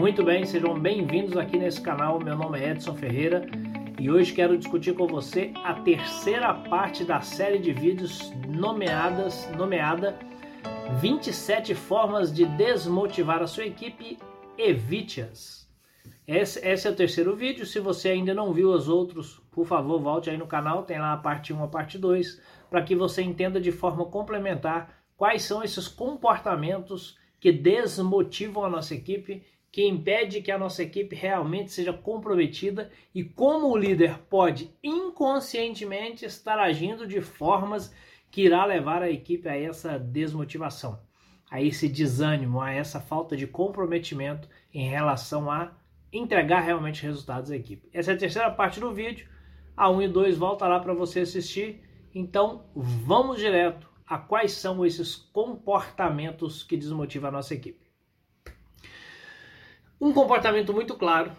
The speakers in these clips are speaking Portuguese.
Muito bem, sejam bem-vindos aqui nesse canal. Meu nome é Edson Ferreira e hoje quero discutir com você a terceira parte da série de vídeos nomeadas, nomeada 27 formas de desmotivar a sua equipe, evite-as. Esse, esse, é o terceiro vídeo. Se você ainda não viu os outros, por favor, volte aí no canal, tem lá a parte 1 a parte 2, para que você entenda de forma complementar quais são esses comportamentos que desmotivam a nossa equipe, que impede que a nossa equipe realmente seja comprometida e como o líder pode inconscientemente estar agindo de formas que irá levar a equipe a essa desmotivação, a esse desânimo, a essa falta de comprometimento em relação a entregar realmente resultados à equipe. Essa é a terceira parte do vídeo. A 1 e 2 volta lá para você assistir. Então, vamos direto a quais são esses comportamentos que desmotivam a nossa equipe. Um comportamento muito claro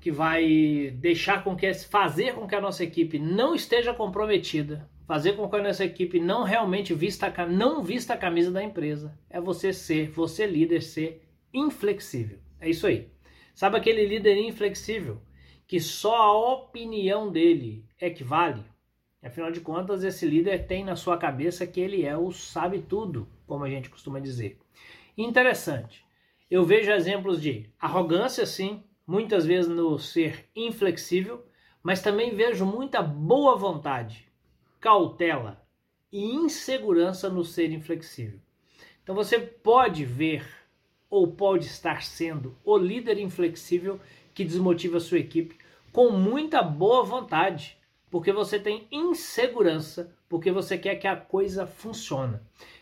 que vai deixar com que fazer com que a nossa equipe não esteja comprometida, fazer com que a nossa equipe não realmente vista não vista a camisa da empresa, é você ser, você líder ser inflexível. É isso aí. Sabe aquele líder inflexível que só a opinião dele é que vale? Afinal de contas, esse líder tem na sua cabeça que ele é o sabe tudo, como a gente costuma dizer. Interessante. Eu vejo exemplos de arrogância, sim, muitas vezes no ser inflexível, mas também vejo muita boa vontade, cautela e insegurança no ser inflexível. Então você pode ver ou pode estar sendo o líder inflexível que desmotiva a sua equipe com muita boa vontade, porque você tem insegurança, porque você quer que a coisa funcione.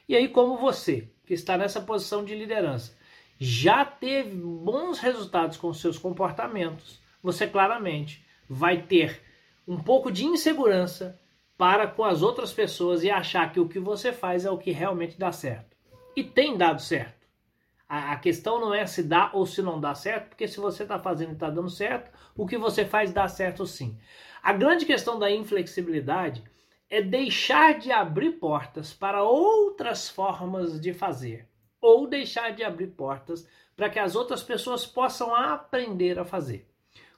E aí, como você, que está nessa posição de liderança, já teve bons resultados com seus comportamentos, você claramente vai ter um pouco de insegurança para com as outras pessoas e achar que o que você faz é o que realmente dá certo. E tem dado certo. A, questão não é se dá ou se não dá certo, porque se você está fazendo e está dando certo, o que você faz dá certo sim. A grande questão da inflexibilidade é deixar de abrir portas para outras formas de fazer, ou deixar de abrir portas para que as outras pessoas possam aprender a fazer.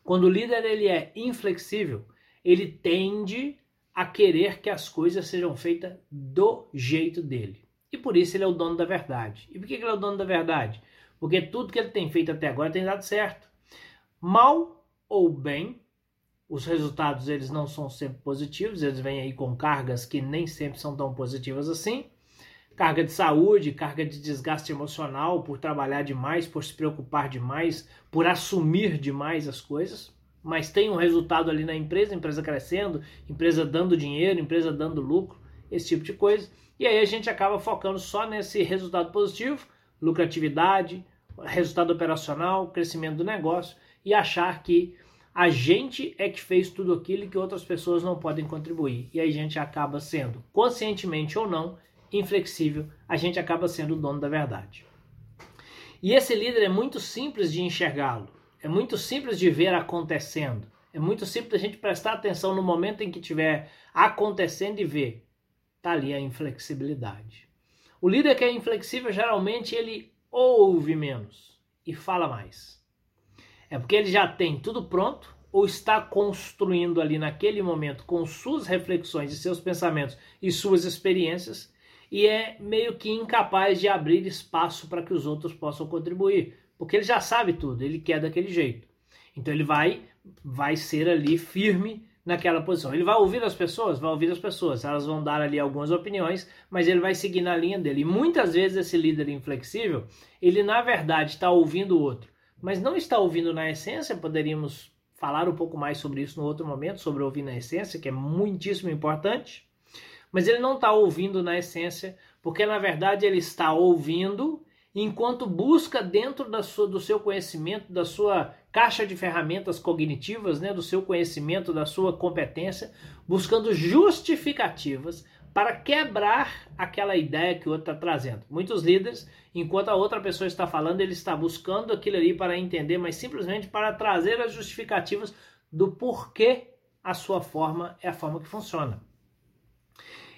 Quando o líder ele é inflexível, ele tende a querer que as coisas sejam feitas do jeito dele. E por isso ele é o dono da verdade. E por que ele é o dono da verdade? Porque tudo que ele tem feito até agora tem dado certo. Mal ou bem, os resultados eles não são sempre positivos, eles vêm aí com cargas que nem sempre são tão positivas assim. Carga de saúde, carga de desgaste emocional por trabalhar demais, por se preocupar demais, por assumir demais as coisas. Mas tem um resultado ali na empresa, empresa crescendo, empresa dando dinheiro, empresa dando lucro, esse tipo de coisa. E aí a gente acaba focando só nesse resultado positivo, lucratividade, resultado operacional, crescimento do negócio e achar que a gente é que fez tudo aquilo que outras pessoas não podem contribuir. E aí a gente acaba sendo, conscientemente ou não, inflexível, a gente acaba sendo o dono da verdade. E esse líder é muito simples de enxergá-lo, é muito simples de ver acontecendo, é muito simples a gente prestar atenção no momento em que estiver acontecendo e ver Está ali a inflexibilidade. O líder que é inflexível, geralmente, ele ouve menos e fala mais. É porque ele já tem tudo pronto ou está construindo ali naquele momento com suas reflexões e seus pensamentos e suas experiências e é meio que incapaz de abrir espaço para que os outros possam contribuir, porque ele já sabe tudo, ele quer daquele jeito. Então ele vai vai ser ali firme naquela posição. Ele vai ouvir as pessoas? Vai ouvir as pessoas. Elas vão dar ali algumas opiniões, mas ele vai seguir na linha dele. E muitas vezes esse líder inflexível, ele na verdade está ouvindo o outro, mas não está ouvindo na essência. Poderíamos falar um pouco mais sobre isso no outro momento, sobre ouvir na essência, que é muitíssimo importante. Mas ele não está ouvindo na essência, porque na verdade ele está ouvindo enquanto busca dentro da sua, do seu conhecimento, da sua caixa de ferramentas cognitivas, né, do seu conhecimento, da sua competência, buscando justificativas para quebrar aquela ideia que o outro está trazendo. Muitos líderes, enquanto a outra pessoa está falando, ele está buscando aquilo ali para entender, mas simplesmente para trazer as justificativas do porquê a sua forma é a forma que funciona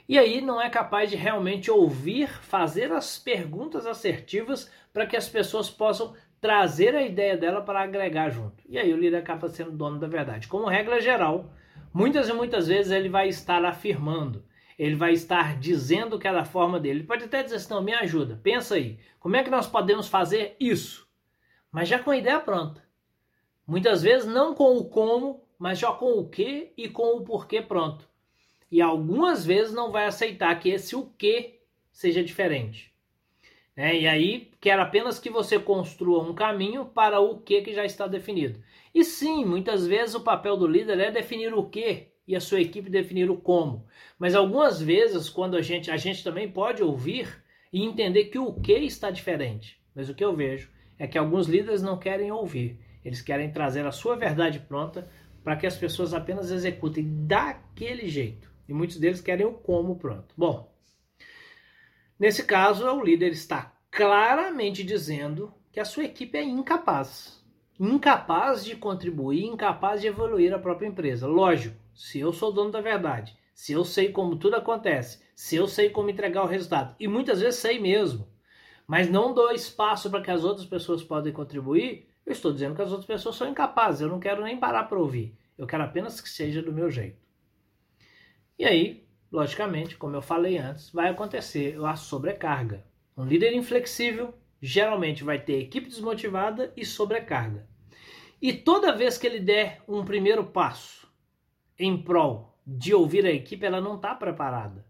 e aí não é capaz de realmente ouvir, fazer as perguntas assertivas para que as pessoas possam trazer a ideia dela para agregar junto. E aí o líder acaba sendo dono da verdade. Como regra geral, muitas e muitas vezes ele vai estar afirmando, ele vai estar dizendo que é forma dele. Ele pode até dizer assim, não, me ajuda, pensa aí, como é que nós podemos fazer isso? Mas já com a ideia pronta. Muitas vezes não com o como, mas já com o que e com o porquê pronto. E algumas vezes não vai aceitar que esse o que seja diferente. É, e aí quer apenas que você construa um caminho para o que, que já está definido. E sim, muitas vezes o papel do líder é definir o que e a sua equipe definir o como. Mas algumas vezes, quando a gente, a gente também pode ouvir e entender que o que está diferente. Mas o que eu vejo é que alguns líderes não querem ouvir. Eles querem trazer a sua verdade pronta para que as pessoas apenas executem daquele jeito. E muitos deles querem o como pronto. Bom, Nesse caso, o líder está claramente dizendo que a sua equipe é incapaz. Incapaz de contribuir, incapaz de evoluir a própria empresa. Lógico, se eu sou dono da verdade, se eu sei como tudo acontece, se eu sei como entregar o resultado, e muitas vezes sei mesmo, mas não dou espaço para que as outras pessoas podem contribuir, eu estou dizendo que as outras pessoas são incapazes, eu não quero nem parar para ouvir. Eu quero apenas que seja do meu jeito. E aí, logicamente, como eu falei antes, vai acontecer a sobrecarga. Um líder inflexível geralmente vai ter equipe desmotivada e sobrecarga. E toda vez que ele der um primeiro passo em prol de ouvir a equipe, ela não está preparada.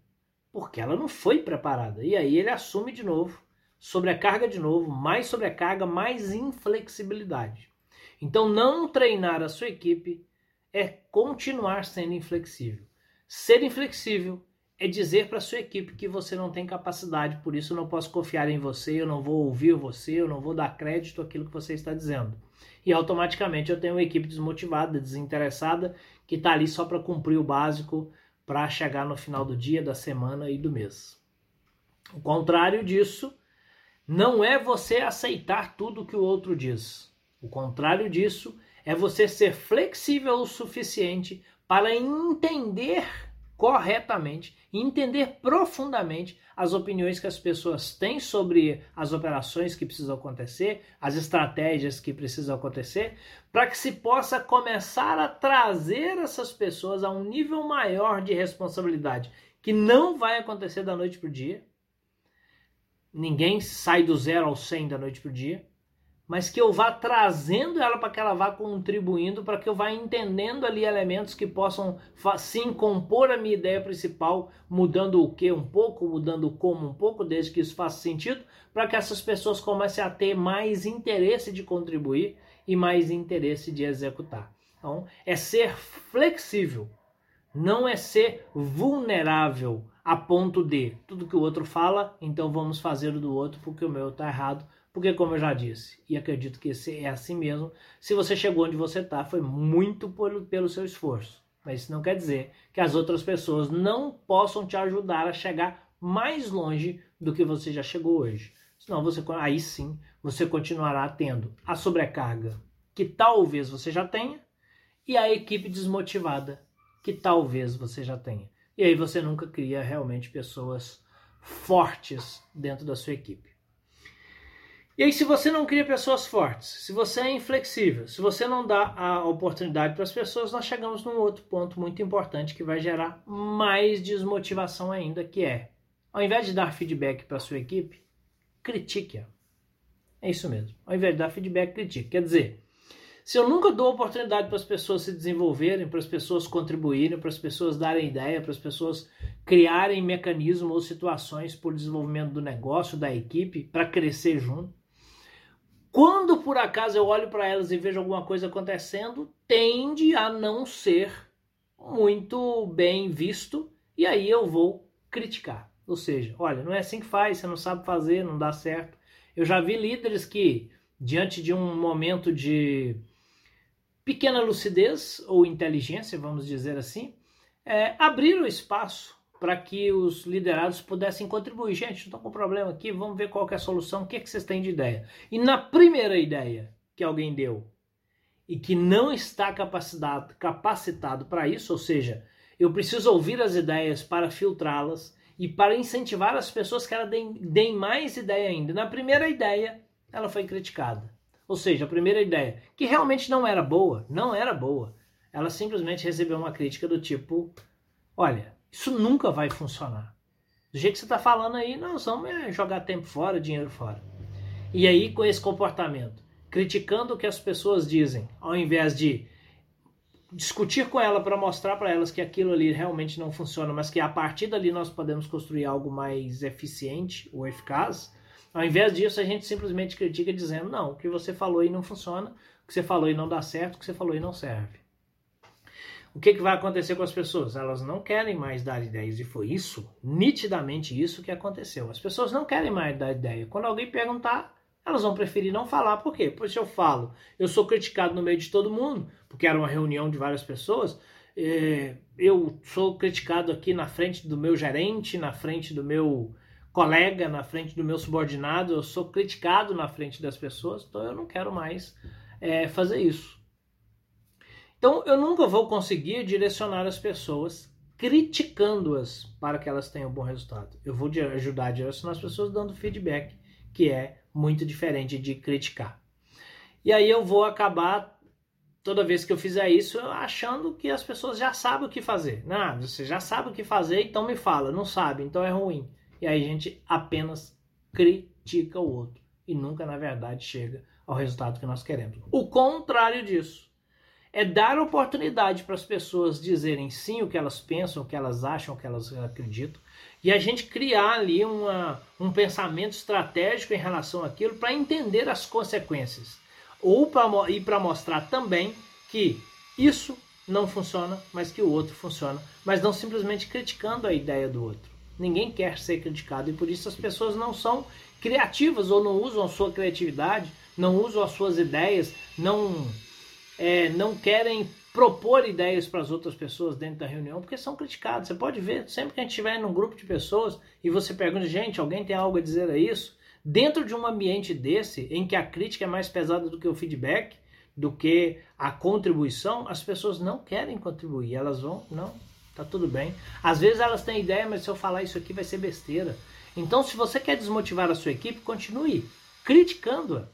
Porque ela não foi preparada. E aí ele assume de novo, sobrecarga de novo, mais sobrecarga, mais inflexibilidade. Então, não treinar a sua equipe é continuar sendo inflexível. Ser inflexível é dizer para sua equipe que você não tem capacidade, por isso eu não posso confiar em você, eu não vou ouvir você, eu não vou dar crédito àquilo que você está dizendo. E automaticamente eu tenho uma equipe desmotivada, desinteressada, que está ali só para cumprir o básico para chegar no final do dia, da semana e do mês. O contrário disso não é você aceitar tudo que o outro diz. O contrário disso é você ser flexível o suficiente para entender corretamente, entender profundamente as opiniões que as pessoas têm sobre as operações que precisam acontecer, as estratégias que precisam acontecer, para que se possa começar a trazer essas pessoas a um nível maior de responsabilidade, que não vai acontecer da noite para o dia. Ninguém sai do zero ao 100 da noite para o dia mas que eu vá trazendo ela para que ela vá contribuindo, para que eu vá entendendo ali elementos que possam sim compor a minha ideia principal, mudando o que um pouco, mudando o como um pouco, desde que isso faça sentido, para que essas pessoas comecem a ter mais interesse de contribuir e mais interesse de executar. Então, é ser flexível, não é ser vulnerável a ponto de tudo que o outro fala, então vamos fazer o do outro porque o meu está errado porque, como eu já disse, e acredito que é assim mesmo, se você chegou onde você está, foi muito pelo, pelo seu esforço. Mas isso não quer dizer que as outras pessoas não possam te ajudar a chegar mais longe do que você já chegou hoje. Senão você, aí sim, você continuará tendo a sobrecarga que talvez você já tenha e a equipe desmotivada que talvez você já tenha. E aí você nunca cria realmente pessoas fortes dentro da sua equipe. E aí, se você não cria pessoas fortes, se você é inflexível, se você não dá a oportunidade para as pessoas, nós chegamos num outro ponto muito importante que vai gerar mais desmotivação ainda, que é, ao invés de dar feedback para sua equipe, critique-a. É isso mesmo. Ao invés de dar feedback, critique. Quer dizer, se eu nunca dou oportunidade para as pessoas se desenvolverem, para as pessoas contribuírem, para as pessoas darem ideia, para as pessoas criarem mecanismos ou situações para o desenvolvimento do negócio, da equipe, para crescer junto, quando por acaso eu olho para elas e vejo alguma coisa acontecendo, tende a não ser muito bem visto e aí eu vou criticar. Ou seja, olha, não é assim que faz, você não sabe fazer, não dá certo. Eu já vi líderes que, diante de um momento de pequena lucidez ou inteligência, vamos dizer assim, é, abriram espaço para que os liderados pudessem contribuir. Gente, estou com um problema aqui, vamos ver qual é a solução, o que, é que vocês têm de ideia. E na primeira ideia que alguém deu e que não está capacitado, capacitado para isso, ou seja, eu preciso ouvir as ideias para filtrá-las e para incentivar as pessoas que elas deem, deem mais ideia ainda. Na primeira ideia, ela foi criticada. Ou seja, a primeira ideia, que realmente não era boa, não era boa, ela simplesmente recebeu uma crítica do tipo: olha, isso nunca vai funcionar. Do jeito que você está falando aí, nós vamos é jogar tempo fora, dinheiro fora. E aí, com esse comportamento, criticando o que as pessoas dizem, ao invés de discutir com ela para mostrar para elas que aquilo ali realmente não funciona, mas que a partir dali nós podemos construir algo mais eficiente ou eficaz, ao invés disso a gente simplesmente critica dizendo não, o que você falou aí não funciona, o que você falou aí não dá certo, o que você falou aí não serve. O que, que vai acontecer com as pessoas? Elas não querem mais dar ideias, e foi isso, nitidamente isso que aconteceu. As pessoas não querem mais dar ideia. Quando alguém perguntar, elas vão preferir não falar. Por quê? Porque se eu falo, eu sou criticado no meio de todo mundo, porque era uma reunião de várias pessoas, é, eu sou criticado aqui na frente do meu gerente, na frente do meu colega, na frente do meu subordinado, eu sou criticado na frente das pessoas, então eu não quero mais é, fazer isso. Então eu nunca vou conseguir direcionar as pessoas criticando-as para que elas tenham um bom resultado. Eu vou ajudar a direcionar as pessoas dando feedback, que é muito diferente de criticar. E aí eu vou acabar, toda vez que eu fizer isso, achando que as pessoas já sabem o que fazer. Não, você já sabe o que fazer, então me fala. Não sabe, então é ruim. E aí a gente apenas critica o outro. E nunca, na verdade, chega ao resultado que nós queremos. O contrário disso é dar oportunidade para as pessoas dizerem sim o que elas pensam, o que elas acham, o que elas acreditam, e a gente criar ali uma, um pensamento estratégico em relação àquilo para entender as consequências. Ou pra, e para mostrar também que isso não funciona, mas que o outro funciona, mas não simplesmente criticando a ideia do outro. Ninguém quer ser criticado e por isso as pessoas não são criativas ou não usam a sua criatividade, não usam as suas ideias, não, é, não querem propor ideias para as outras pessoas dentro da reunião, porque são criticados. Você pode ver, sempre que a gente estiver num grupo de pessoas e você pergunta, gente, alguém tem algo a dizer a isso? Dentro de um ambiente desse, em que a crítica é mais pesada do que o feedback, do que a contribuição, as pessoas não querem contribuir, elas vão, não, tá tudo bem. Às vezes elas têm ideia, mas se eu falar isso aqui vai ser besteira. Então, se você quer desmotivar a sua equipe, continue criticando-a.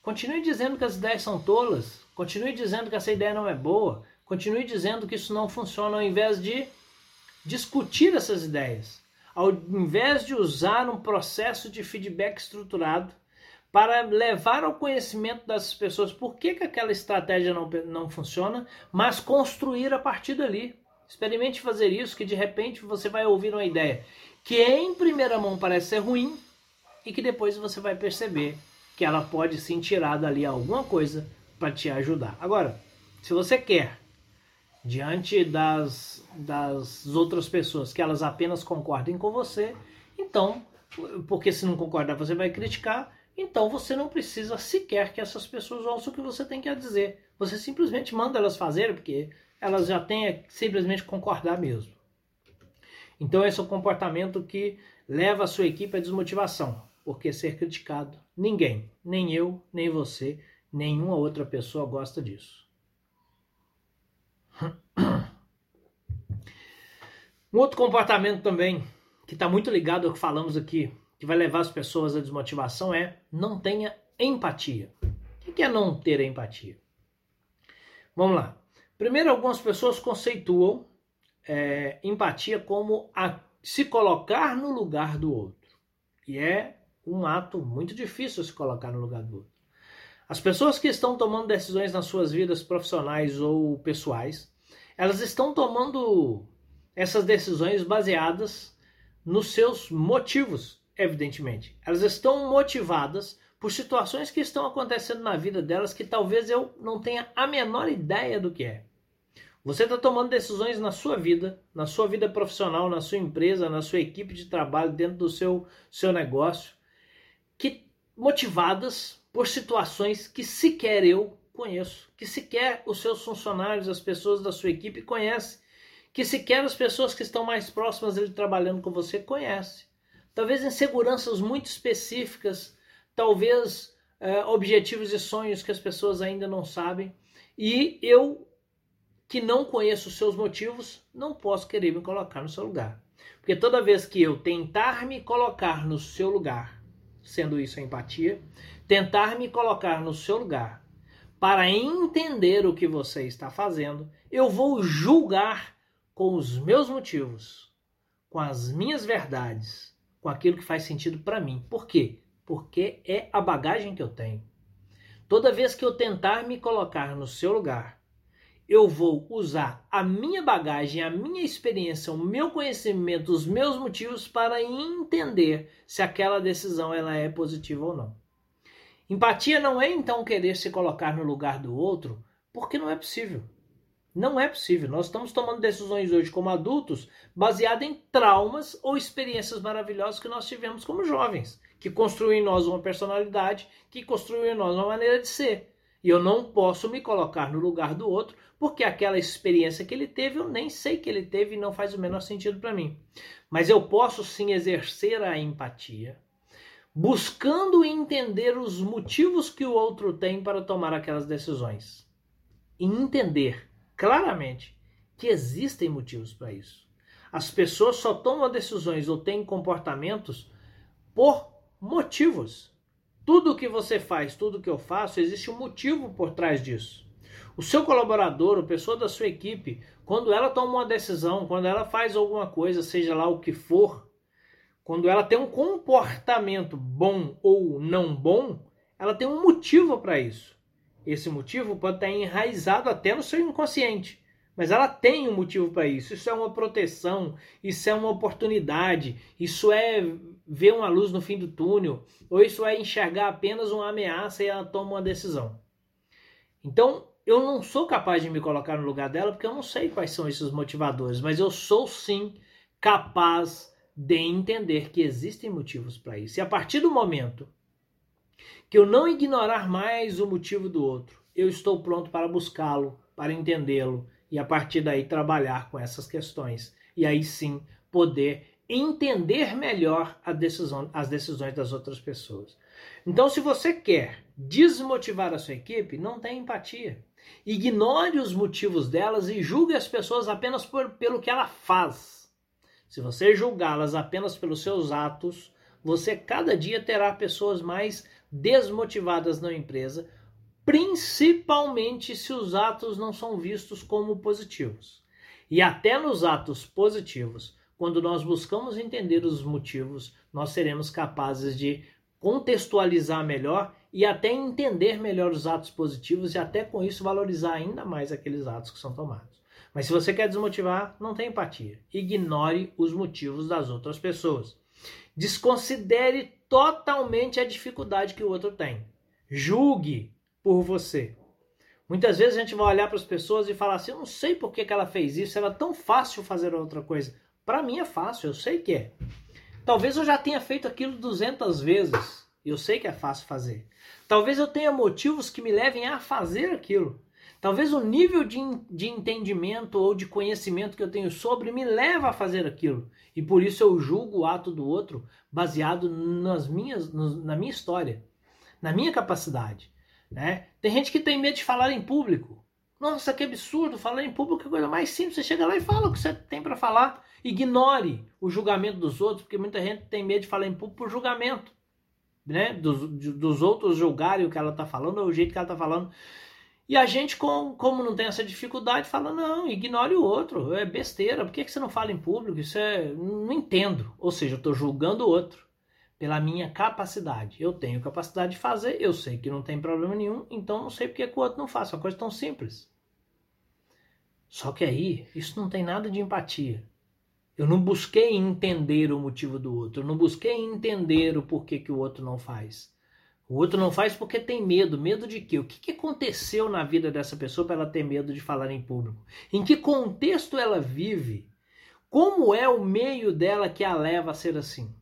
Continue dizendo que as ideias são tolas, Continue dizendo que essa ideia não é boa. Continue dizendo que isso não funciona ao invés de discutir essas ideias. Ao invés de usar um processo de feedback estruturado para levar ao conhecimento das pessoas por que, que aquela estratégia não, não funciona, mas construir a partir dali. Experimente fazer isso, que de repente você vai ouvir uma ideia que em primeira mão parece ser ruim e que depois você vai perceber que ela pode sim tirar dali alguma coisa para te ajudar. Agora, se você quer, diante das, das outras pessoas, que elas apenas concordem com você, então, porque se não concordar você vai criticar, então você não precisa sequer que essas pessoas ouçam o que você tem que dizer. Você simplesmente manda elas fazerem, porque elas já têm simplesmente concordar mesmo. Então esse é o comportamento que leva a sua equipe à desmotivação, porque ser criticado, ninguém, nem eu, nem você, Nenhuma outra pessoa gosta disso. Um outro comportamento também, que está muito ligado ao que falamos aqui, que vai levar as pessoas à desmotivação, é não tenha empatia. O que é não ter empatia? Vamos lá. Primeiro, algumas pessoas conceituam é, empatia como a, se colocar no lugar do outro. E é um ato muito difícil se colocar no lugar do outro. As pessoas que estão tomando decisões nas suas vidas profissionais ou pessoais, elas estão tomando essas decisões baseadas nos seus motivos, evidentemente. Elas estão motivadas por situações que estão acontecendo na vida delas que talvez eu não tenha a menor ideia do que é. Você está tomando decisões na sua vida, na sua vida profissional, na sua empresa, na sua equipe de trabalho, dentro do seu, seu negócio, que motivadas por situações que sequer eu conheço, que sequer os seus funcionários, as pessoas da sua equipe conhecem, que sequer as pessoas que estão mais próximas dele trabalhando com você conhecem. Talvez inseguranças muito específicas, talvez é, objetivos e sonhos que as pessoas ainda não sabem. E eu, que não conheço os seus motivos, não posso querer me colocar no seu lugar. Porque toda vez que eu tentar me colocar no seu lugar, sendo isso a empatia, tentar me colocar no seu lugar para entender o que você está fazendo, eu vou julgar com os meus motivos, com as minhas verdades, com aquilo que faz sentido para mim. Por quê? Porque é a bagagem que eu tenho. Toda vez que eu tentar me colocar no seu lugar, eu vou usar a minha bagagem, a minha experiência, o meu conhecimento, os meus motivos para entender se aquela decisão ela é positiva ou não. Empatia não é então querer se colocar no lugar do outro, porque não é possível. Não é possível. Nós estamos tomando decisões hoje como adultos baseadas em traumas ou experiências maravilhosas que nós tivemos como jovens, que construíram em nós uma personalidade, que construíram em nós uma maneira de ser. E eu não posso me colocar no lugar do outro, porque aquela experiência que ele teve, eu nem sei que ele teve e não faz o menor sentido para mim. Mas eu posso sim exercer a empatia, buscando entender os motivos que o outro tem para tomar aquelas decisões. E entender claramente que existem motivos para isso. As pessoas só tomam decisões ou têm comportamentos por motivos. Tudo que você faz, tudo que eu faço, existe um motivo por trás disso. O seu colaborador, a pessoa da sua equipe, quando ela toma uma decisão, quando ela faz alguma coisa, seja lá o que for, quando ela tem um comportamento bom ou não bom, ela tem um motivo para isso. Esse motivo pode estar enraizado até no seu inconsciente, mas ela tem um motivo para isso. Isso é uma proteção, isso é uma oportunidade, isso é ver uma luz no fim do túnel, ou isso é enxergar apenas uma ameaça e ela toma uma decisão. Então, eu não sou capaz de me colocar no lugar dela porque eu não sei quais são esses motivadores, mas eu sou sim capaz de entender que existem motivos para isso. E a partir do momento que eu não ignorar mais o motivo do outro, eu estou pronto para buscá-lo, para entendê-lo e a partir daí trabalhar com essas questões. E aí sim poder entender melhor decisão, as decisões das outras pessoas. Então, se você quer desmotivar a sua equipe, não tenha empatia. Ignore os motivos delas e julgue as pessoas apenas por, pelo que ela faz. Se você julgá-las apenas pelos seus atos, você cada dia terá pessoas mais desmotivadas na empresa, principalmente se os atos não são vistos como positivos. E até nos atos positivos, quando nós buscamos entender os motivos, nós seremos capazes de contextualizar melhor e até entender melhor os atos positivos e até com isso valorizar ainda mais aqueles atos que são tomados. Mas se você quer desmotivar, não tem empatia. Ignore os motivos das outras pessoas. Desconsidere totalmente a dificuldade que o outro tem. Julgue por você. Muitas vezes a gente vai olhar para as pessoas e falar assim: eu não sei por que, que ela fez isso, era tão fácil fazer outra coisa. Para mim é fácil, eu sei que é. Talvez eu já tenha feito aquilo 200 vezes. Eu sei que é fácil fazer. Talvez eu tenha motivos que me levem a fazer aquilo. Talvez o nível de, de entendimento ou de conhecimento que eu tenho sobre me leva a fazer aquilo. E por isso eu julgo o ato do outro baseado nas minhas, na minha história, na minha capacidade. Né? Tem gente que tem medo de falar em público. Nossa, que absurdo! Falar em público é a coisa mais simples. Você chega lá e fala o que você tem para falar. Ignore o julgamento dos outros, porque muita gente tem medo de falar em público por julgamento. Né? Dos, dos outros julgarem o que ela está falando ou o jeito que ela está falando. E a gente, com, como não tem essa dificuldade, fala: não, ignore o outro, é besteira, por que, que você não fala em público? Isso é. Não entendo. Ou seja, eu estou julgando o outro pela minha capacidade. Eu tenho capacidade de fazer, eu sei que não tem problema nenhum, então não sei porque que o outro não faz. É uma coisa tão simples. Só que aí, isso não tem nada de empatia. Eu não busquei entender o motivo do outro, eu não busquei entender o porquê que o outro não faz. O outro não faz porque tem medo. Medo de quê? O que, aconteceu na vida dessa pessoa para ela ter medo de falar em público? Em que contexto ela vive? Como é o meio dela que a leva a ser assim?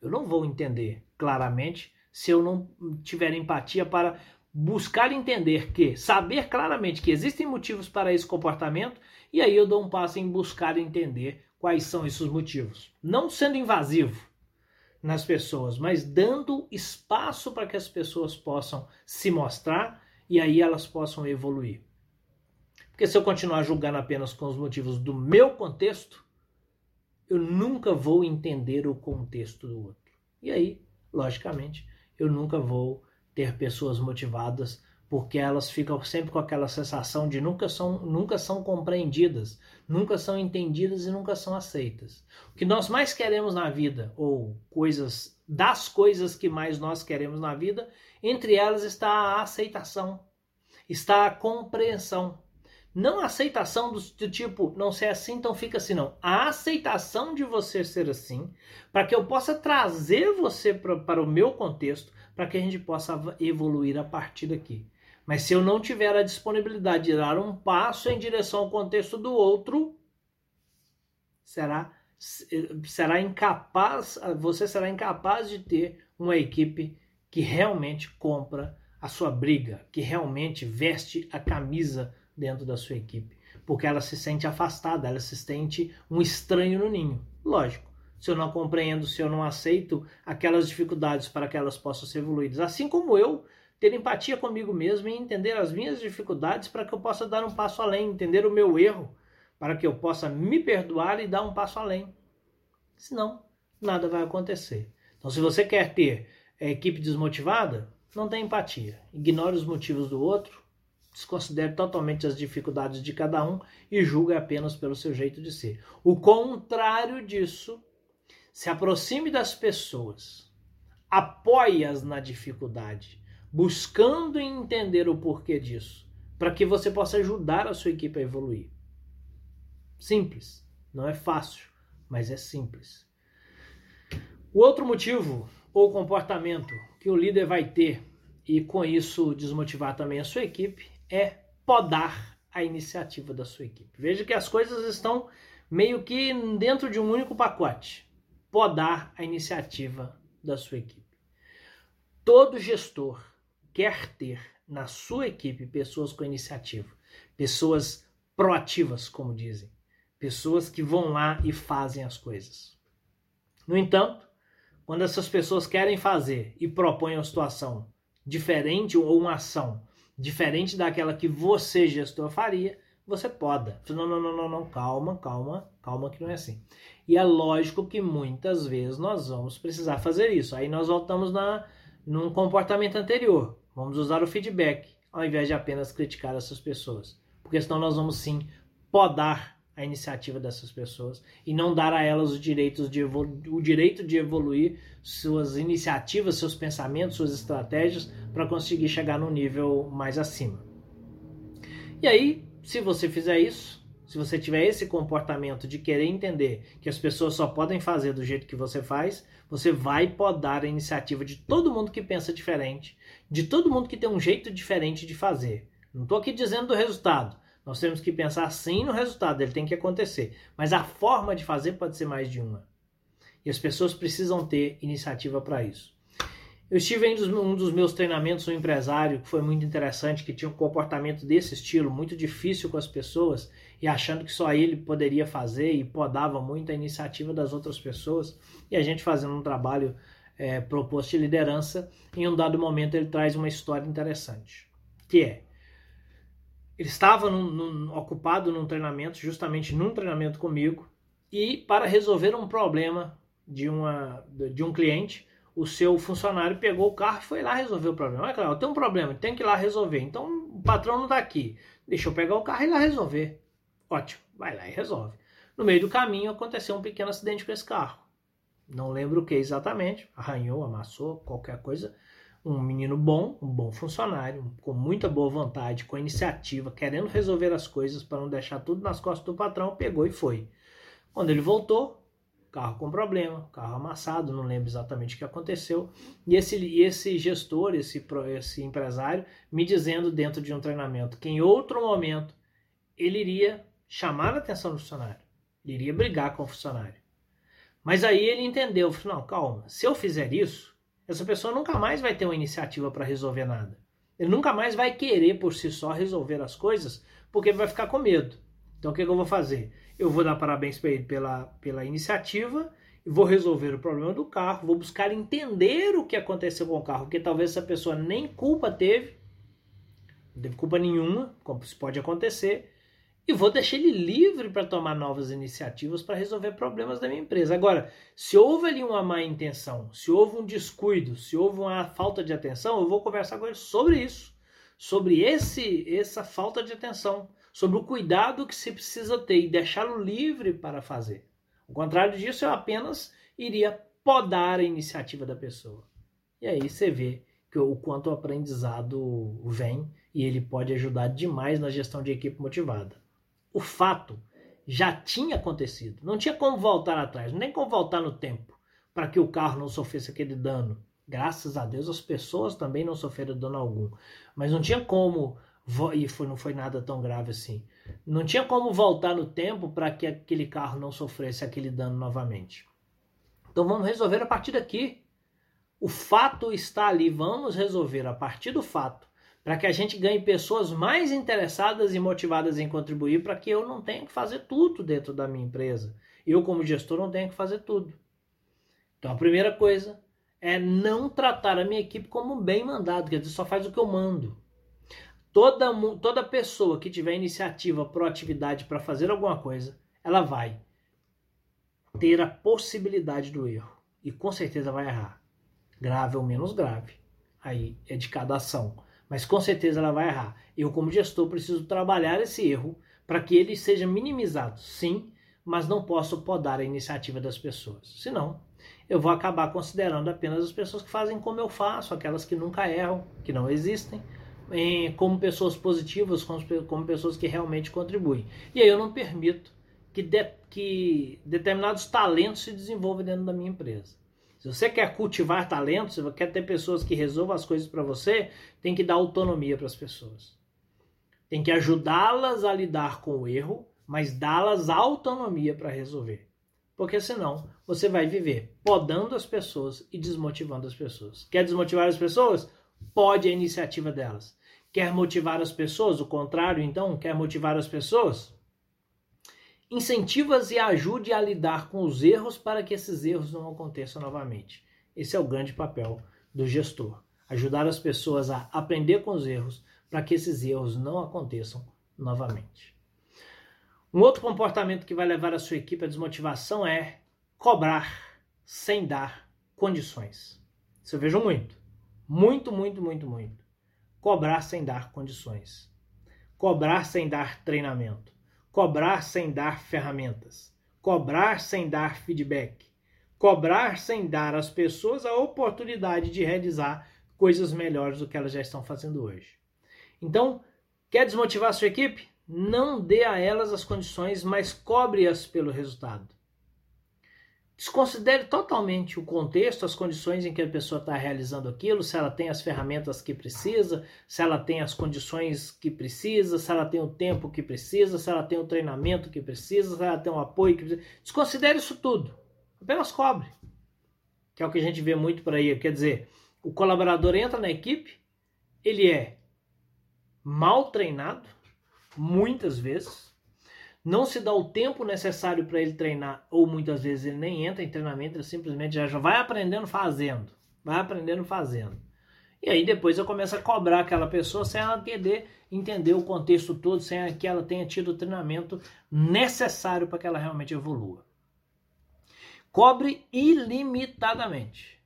Eu não vou entender claramente se eu não tiver empatia para buscar entender que, saber claramente que existem motivos para esse comportamento, e aí eu dou um passo em buscar entender quais são esses motivos. Não sendo invasivo nas pessoas, mas dando espaço para que as pessoas possam se mostrar e aí elas possam evoluir. Porque se eu continuar julgando apenas com os motivos do meu contexto, eu nunca vou entender o contexto do outro. E aí logicamente, eu nunca vou ter pessoas motivadas porque elas ficam sempre com aquela sensação de nunca são, nunca são compreendidas, nunca são entendidas e nunca são aceitas. O que nós mais queremos na vida, ou coisas das coisas que mais nós queremos na vida, entre elas está a aceitação, está a compreensão. Não a aceitação do, do tipo, não ser assim, então fica assim, não. A aceitação de você ser assim, para que eu possa trazer você para o meu contexto, para que a gente possa evoluir a partir daqui. Mas se eu não tiver a disponibilidade de dar um passo em direção ao contexto do outro, será será incapaz, você será incapaz de ter uma equipe que realmente compra a sua briga, que realmente veste a camisa dentro da sua equipe, porque ela se sente afastada, ela se sente um estranho no ninho. Lógico, se eu não compreendo, se eu não aceito aquelas dificuldades para que elas possam ser evoluídas, assim como eu ter empatia comigo mesmo e entender as minhas dificuldades para que eu possa dar um passo além, entender o meu erro, para que eu possa me perdoar e dar um passo além. Senão, nada vai acontecer. Então, se você quer ter a equipe desmotivada, não tem empatia. Ignore os motivos do outro, desconsidere totalmente as dificuldades de cada um e julgue apenas pelo seu jeito de ser. O contrário disso, se aproxime das pessoas, apoie-as na dificuldade, buscando entender o porquê disso, para que você possa ajudar a sua equipe a evoluir. Simples, não é fácil, mas é simples. O outro motivo ou comportamento que o líder vai ter e com isso desmotivar também a sua equipe é podar a iniciativa da sua equipe. Veja que as coisas estão meio que dentro de um único pacote. Podar a iniciativa da sua equipe. Todo gestor quer ter na sua equipe pessoas com iniciativa, pessoas proativas, como dizem, pessoas que vão lá e fazem as coisas. No entanto, quando essas pessoas querem fazer e propõem uma situação diferente ou uma ação diferente daquela que você, gestor, faria, você poda. Não, não, não, não, não, calma, calma, calma que não é assim. E é lógico que muitas vezes nós vamos precisar fazer isso. Aí nós voltamos na, num comportamento anterior. Vamos usar o feedback, ao invés de apenas criticar essas pessoas. Porque senão nós vamos sim podar a iniciativa dessas pessoas e não dar a elas o, direitos de o direito de evoluir suas iniciativas, seus pensamentos, suas estratégias para conseguir chegar no nível mais acima. E aí, se você fizer isso, se você tiver esse comportamento de querer entender que as pessoas só podem fazer do jeito que você faz, você vai podar a iniciativa de todo mundo que pensa diferente, de todo mundo que tem um jeito diferente de fazer. Não estou aqui dizendo do resultado. Nós temos que pensar sim no resultado, ele tem que acontecer. Mas a forma de fazer pode ser mais de uma. E as pessoas precisam ter iniciativa para isso. Eu estive em um dos meus treinamentos, um empresário que foi muito interessante, que tinha um comportamento desse estilo, muito difícil com as pessoas e achando que só ele poderia fazer e podava muito a iniciativa das outras pessoas. E a gente fazendo um trabalho é, proposto de liderança, em um dado momento ele traz uma história interessante, que é ele estava num, num, ocupado num treinamento, justamente num treinamento comigo, e para resolver um problema de, uma, de um cliente, o seu funcionário pegou o carro e foi lá resolver o problema. Claro, tem um problema, tem que ir lá resolver. Então o patrão não está aqui. Deixa eu pegar o carro e ir lá resolver. Ótimo, vai lá e resolve. No meio do caminho aconteceu um pequeno acidente com esse carro. Não lembro o que exatamente, arranhou, amassou, qualquer coisa um menino bom, um bom funcionário, com muita boa vontade, com iniciativa, querendo resolver as coisas para não deixar tudo nas costas do patrão, pegou e foi. Quando ele voltou, carro com problema, carro amassado, não lembro exatamente o que aconteceu. E esse, esse gestor, esse, esse empresário, me dizendo dentro de um treinamento que em outro momento ele iria chamar a atenção do funcionário, ele iria brigar com o funcionário. Mas aí ele entendeu, não, calma, se eu fizer isso, essa pessoa nunca mais vai ter uma iniciativa para resolver nada. Ele nunca mais vai querer por si só resolver as coisas, porque ele vai ficar com medo. Então o que, que eu vou fazer? Eu vou dar parabéns para ele pela, pela iniciativa, vou resolver o problema do carro, vou buscar entender o que aconteceu com o carro, porque talvez essa pessoa nem culpa teve, não teve culpa nenhuma, como isso pode acontecer, e vou deixar ele livre para tomar novas iniciativas para resolver problemas da minha empresa. Agora, se houve ali uma má intenção, se houve um descuido, se houve uma falta de atenção, eu vou conversar com ele sobre isso, sobre esse essa falta de atenção, sobre o cuidado que se precisa ter e deixá-lo livre para fazer. O contrário disso, eu apenas iria podar a iniciativa da pessoa. E aí você vê que o quanto o aprendizado vem e ele pode ajudar demais na gestão de equipe motivada o fato já tinha acontecido. Não tinha como voltar atrás, nem como voltar no tempo para que o carro não sofresse aquele dano. Graças a Deus as pessoas também não sofreram dano algum. Mas não tinha como, e foi, não foi nada tão grave assim. Não tinha como voltar no tempo para que aquele carro não sofresse aquele dano novamente. Então vamos resolver a partir daqui. O fato está ali, vamos resolver a partir do fato para que a gente ganhe pessoas mais interessadas e motivadas em contribuir para que eu não tenha que fazer tudo dentro da minha empresa. Eu, como gestor, não tenho que fazer tudo. Então, a primeira coisa é não tratar a minha equipe como um bem mandado, quer dizer, só faz o que eu mando. Toda, toda pessoa que tiver iniciativa, proatividade para fazer alguma coisa, ela vai ter a possibilidade do erro. E com certeza vai errar. Grave ou menos grave. Aí é de cada ação mas com certeza ela vai errar. Eu, como gestor, preciso trabalhar esse erro para que ele seja minimizado, sim, mas não posso podar a iniciativa das pessoas. Senão, eu vou acabar considerando apenas as pessoas que fazem como eu faço, aquelas que nunca erram, que não existem, como pessoas positivas, como pessoas que realmente contribuem. E aí eu não permito que, de, que determinados talentos se desenvolvam dentro da minha empresa. Se você quer cultivar talentos, se você quer ter pessoas que resolvam as coisas para você, tem que dar autonomia para as pessoas. Tem que ajudá-las a lidar com o erro, mas dá-las autonomia para resolver. Porque senão você vai viver podando as pessoas e desmotivando as pessoas. Quer desmotivar as pessoas? Pode a iniciativa delas. Quer motivar as pessoas? O contrário, então, quer motivar as pessoas? incentivas e ajude a lidar com os erros para que esses erros não aconteçam novamente. Esse é o grande papel do gestor. Ajudar as pessoas a aprender com os erros para que esses erros não aconteçam novamente. Um outro comportamento que vai levar a sua equipe à desmotivação é cobrar sem dar condições. Isso eu vejo muito. Muito, muito, muito, muito. Cobrar sem dar condições. Cobrar sem dar treinamento cobrar sem dar ferramentas, cobrar sem dar feedback, cobrar sem dar às pessoas a oportunidade de realizar coisas melhores do que elas já estão fazendo hoje. Então, quer desmotivar a sua equipe? Não dê a elas as condições, mas cobre-as pelo resultado. Desconsidere totalmente o contexto, as condições em que a pessoa está realizando aquilo, se ela tem as ferramentas que precisa, se ela tem as condições que precisa, se ela tem o tempo que precisa, se ela tem o treinamento que precisa, se ela tem o apoio que precisa. Desconsidere isso tudo. Apenas cobre. Que é o que a gente vê muito por aí. Quer dizer, o colaborador entra na equipe, ele é mal treinado, muitas vezes, não se dá o tempo necessário para ele treinar, ou muitas vezes ele nem entra em treinamento, ele simplesmente já, já vai aprendendo fazendo, vai aprendendo fazendo. E aí depois eu começo a cobrar aquela pessoa sem ela entender, entender o contexto todo, sem que ela tenha tido o treinamento necessário para que ela realmente evolua. Cobre ilimitadamente.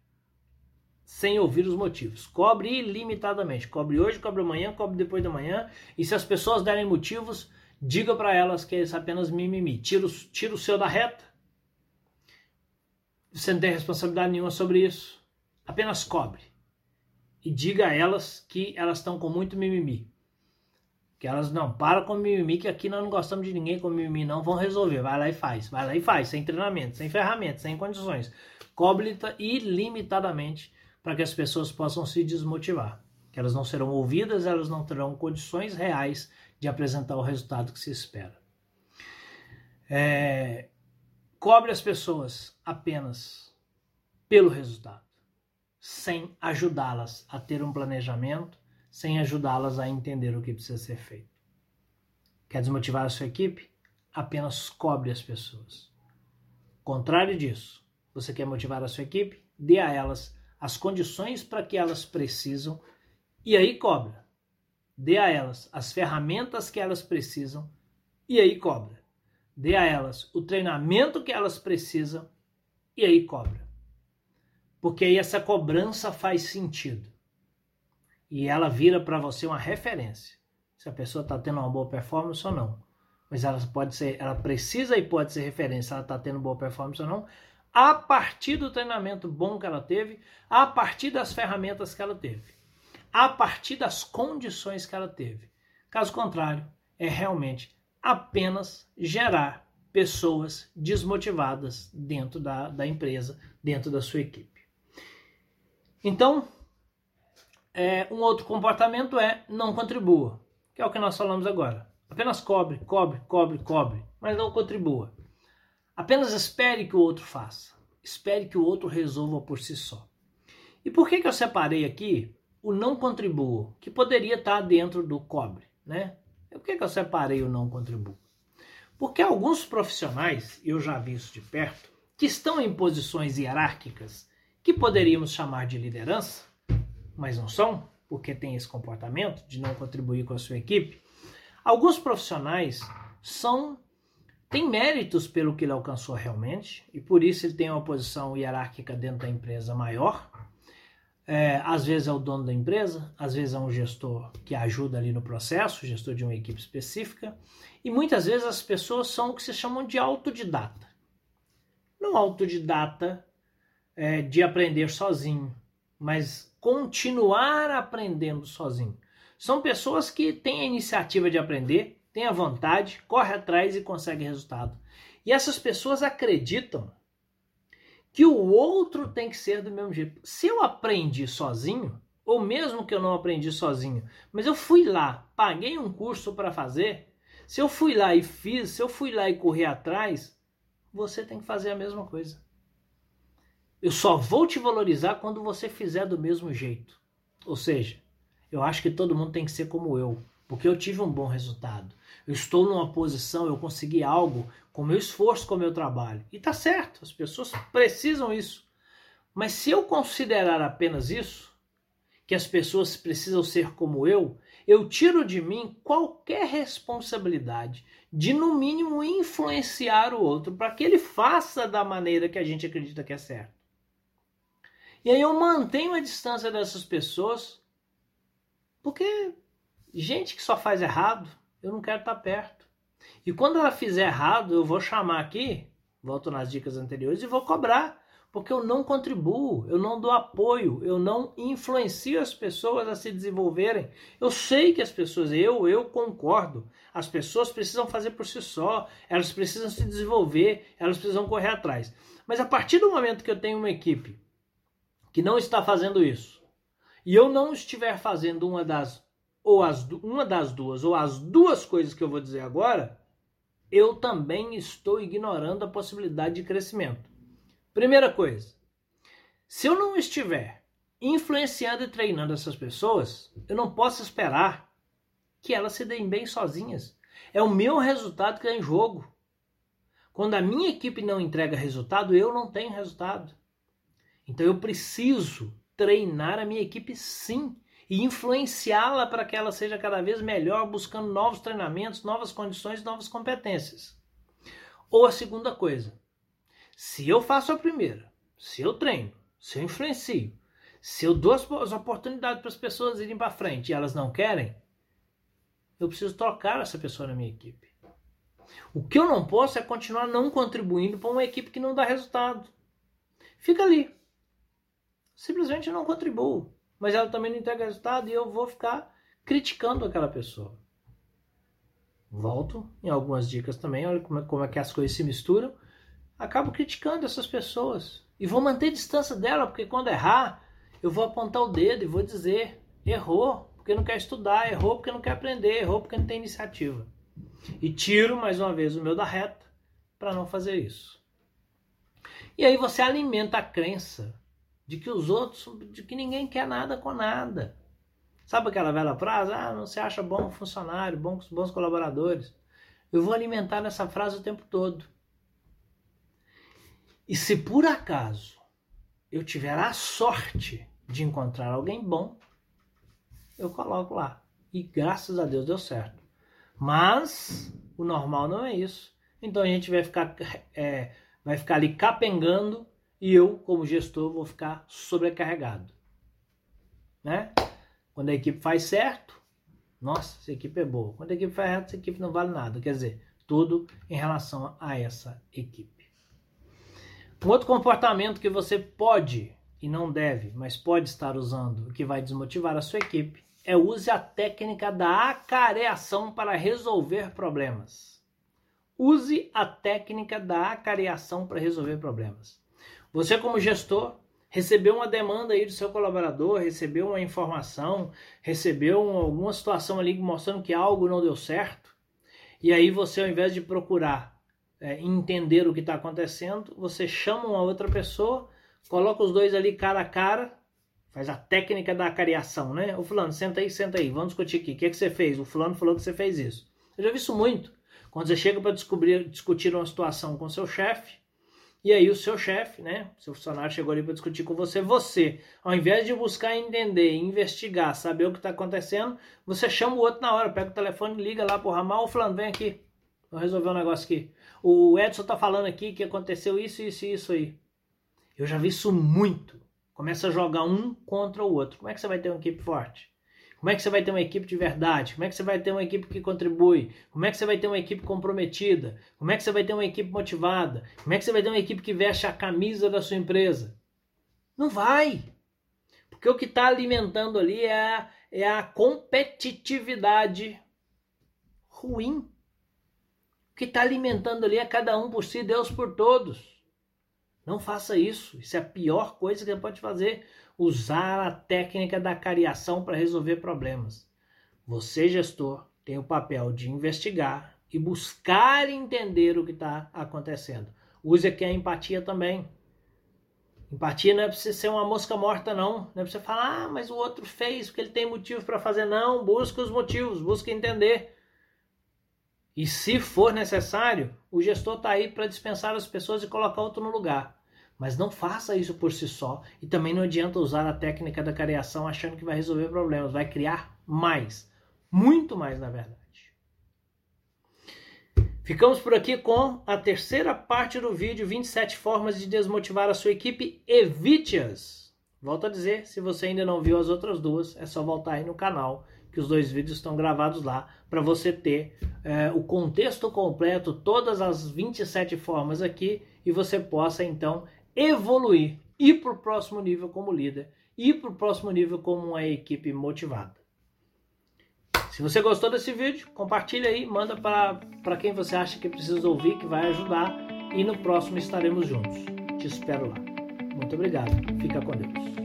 Sem ouvir os motivos. Cobre ilimitadamente. Cobre hoje, cobre amanhã, cobre depois da manhã. E se as pessoas derem motivos, Diga para elas que é apenas mimimi. Tira o, tira o seu da reta. Você não tem responsabilidade nenhuma sobre isso. Apenas cobre. E diga a elas que elas estão com muito mimimi. Que elas não, para com mimimi, que aqui nós não gostamos de ninguém com mimimi, não. Vão resolver. Vai lá e faz. Vai lá e faz. Sem treinamento, sem ferramentas, sem condições. Cobre ilimitadamente para que as pessoas possam se desmotivar. Que elas não serão ouvidas, elas não terão condições reais de apresentar o resultado que se espera. É, cobre as pessoas apenas pelo resultado, sem ajudá-las a ter um planejamento, sem ajudá-las a entender o que precisa ser feito. Quer desmotivar a sua equipe? Apenas cobre as pessoas. Contrário disso, você quer motivar a sua equipe? Dê a elas as condições para que elas precisam e aí cobra dê a elas as ferramentas que elas precisam e aí cobra. Dê a elas o treinamento que elas precisam e aí cobra. Porque aí essa cobrança faz sentido. E ela vira para você uma referência. Se a pessoa está tendo uma boa performance ou não. Mas ela pode ser, ela precisa e pode ser referência, se ela está tendo boa performance ou não, a partir do treinamento bom que ela teve, a partir das ferramentas que ela teve, a partir das condições que ela teve. Caso contrário, é realmente apenas gerar pessoas desmotivadas dentro da, da empresa, dentro da sua equipe. Então, é, um outro comportamento é não contribua, que é o que nós falamos agora. Apenas cobre, cobre, cobre, cobre, mas não contribua. Apenas espere que o outro faça. Espere que o outro resolva por si só. E por que, que eu separei aqui o não contribua, que poderia estar dentro do cobre, né? Por que, que eu separei o não contribua? Porque alguns profissionais, eu já vi isso de perto, que estão em posições hierárquicas que poderíamos chamar de liderança, mas não são, porque tem esse comportamento de não contribuir com a sua equipe. Alguns profissionais são tem méritos pelo que ele alcançou realmente e por isso ele tem uma posição hierárquica dentro da empresa maior. É, às vezes é o dono da empresa, às vezes é um gestor que ajuda ali no processo, gestor de uma equipe específica, e muitas vezes as pessoas são o que se chamam de autodidata. Não autodidata é, de aprender sozinho, mas continuar aprendendo sozinho. São pessoas que têm a iniciativa de aprender, tem a vontade, corre atrás e consegue resultado. E essas pessoas acreditam que o outro tem que ser do mesmo jeito. Se eu aprendi sozinho, ou mesmo que eu não aprendi sozinho, mas eu fui lá, paguei um curso para fazer, se eu fui lá e fiz, se eu fui lá e corri atrás, você tem que fazer a mesma coisa. Eu só vou te valorizar quando você fizer do mesmo jeito. Ou seja, eu acho que todo mundo tem que ser como eu, porque eu tive um bom resultado eu estou numa posição, eu consegui algo com meu esforço, com meu trabalho. E tá certo, as pessoas precisam isso. Mas se eu considerar apenas isso, que as pessoas precisam ser como eu, eu tiro de mim qualquer responsabilidade de, no mínimo, influenciar o outro para que ele faça da maneira que a gente acredita que é certo. E aí eu mantenho a distância dessas pessoas, porque gente que só faz errado, eu não quero estar perto. E quando ela fizer errado, eu vou chamar aqui, volto nas dicas anteriores, e vou cobrar, porque eu não contribuo, eu não dou apoio, eu não influencio as pessoas a se desenvolverem. Eu sei que as pessoas, eu, eu concordo, as pessoas precisam fazer por si só, elas precisam se desenvolver, elas precisam correr atrás. Mas a partir do momento que eu tenho uma equipe que não está fazendo isso, e eu não estiver fazendo uma das ou as, uma das duas, ou as duas coisas que eu vou dizer agora, eu também estou ignorando a possibilidade de crescimento. Primeira coisa, se eu não estiver influenciando e treinando essas pessoas, eu não posso esperar que elas se deem bem sozinhas. É o meu resultado que é em jogo. Quando a minha equipe não entrega resultado, eu não tenho resultado. Então eu preciso treinar a minha equipe sim e influenciá-la para que ela seja cada vez melhor, buscando novos treinamentos, novas condições, novas competências. Ou a segunda coisa, se eu faço a primeira, se eu treino, se eu influencio, se eu dou as oportunidades para as pessoas irem para frente e elas não querem, eu preciso trocar essa pessoa na minha equipe. O que eu não posso é continuar não contribuindo para uma equipe que não dá resultado. Fica ali. Simplesmente não contribuo mas ela também não entrega resultado e eu vou ficar criticando aquela pessoa. Volto em algumas dicas também, olha como é, como é que as coisas se misturam. Acabo criticando essas pessoas e vou manter distância dela, porque quando errar, eu vou apontar o dedo e vou dizer: errou porque não quer estudar, errou porque não quer aprender, errou porque não tem iniciativa. E tiro mais uma vez o meu da reta para não fazer isso. E aí você alimenta a crença de que os outros, de que ninguém quer nada com nada. Sabe aquela velha frase? Ah, não se acha bom funcionário, bons, bons colaboradores. Eu vou alimentar nessa frase o tempo todo. E se por acaso eu tiver a sorte de encontrar alguém bom, eu coloco lá. E graças a Deus deu certo. Mas O normal não é isso. Então a gente vai ficar, é, vai ficar ali capengando e eu, como gestor, vou ficar sobrecarregado. Né? Quando a equipe faz certo, nossa, essa equipe é boa. Quando a equipe faz errado, essa equipe não vale nada. Quer dizer, tudo em relação a essa equipe. Um outro comportamento que você pode e não deve, mas pode estar usando, que vai desmotivar a sua equipe, é use a técnica da acareação para resolver problemas. Use a técnica da acareação para resolver problemas. Você, como gestor, recebeu uma demanda aí do seu colaborador, recebeu uma informação, recebeu alguma situação ali mostrando que algo não deu certo, e aí você, ao invés de procurar é, entender o que está acontecendo, você chama uma outra pessoa coloca os dois ali cara a cara, faz a técnica da cariação, né? O fulano, senta aí, senta aí, vamos discutir aqui. O que, é que você fez? O fulano falou que você fez isso. Eu já vi isso muito. Quando você chega para descobrir, discutir uma situação com seu chefe, e aí o seu chefe, né, seu funcionário chegou ali para discutir com você, você, ao invés de buscar entender, investigar, saber o que está acontecendo, você chama o outro na hora, pega o telefone, liga lá pro ramal, o fulano, vem aqui, vou resolver um negócio aqui. O Edson está falando aqui que aconteceu isso, isso e isso aí. Eu já vi isso muito. Começa a jogar um contra o outro. Como é que você vai ter uma equipe forte? Como é que você vai ter uma equipe de verdade? Como é que você vai ter uma equipe que contribui? Como é que você vai ter uma equipe comprometida? Como é que você vai ter uma equipe motivada? Como é que você vai ter uma equipe que veste a camisa da sua empresa? Não vai! Porque o que está alimentando ali é a, é a competitividade ruim. O que está alimentando ali é cada um por si, Deus por todos. Não faça isso. Isso é a pior coisa que você pode fazer. Usar a técnica da cariação para resolver problemas. Você, gestor, tem o papel de investigar e buscar entender o que está acontecendo. Use aqui a empatia também. Empatia não é para você ser uma mosca morta, não. Não é para você falar, ah, mas o outro fez porque ele tem motivo para fazer. Não, busque os motivos, busque entender. E se for necessário, o gestor está aí para dispensar as pessoas e colocar outro no lugar. Mas não faça isso por si só. E também não adianta usar a técnica da careação achando que vai resolver problemas. Vai criar mais. Muito mais, na verdade. Ficamos por aqui com a terceira parte do vídeo: 27 formas de desmotivar a sua equipe. Evite-as. Volto a dizer, se você ainda não viu as outras duas, é só voltar aí no canal que os dois vídeos estão gravados lá para você ter é, o contexto completo, todas as 27 formas aqui e você possa então evoluir, ir para o próximo nível como líder, ir para o próximo nível como uma equipe motivada. Se você gostou desse vídeo, compartilha aí, manda para quem você acha que precisa ouvir, que vai ajudar. E no próximo estaremos juntos. Te espero lá. Muito obrigado. Fica com Deus.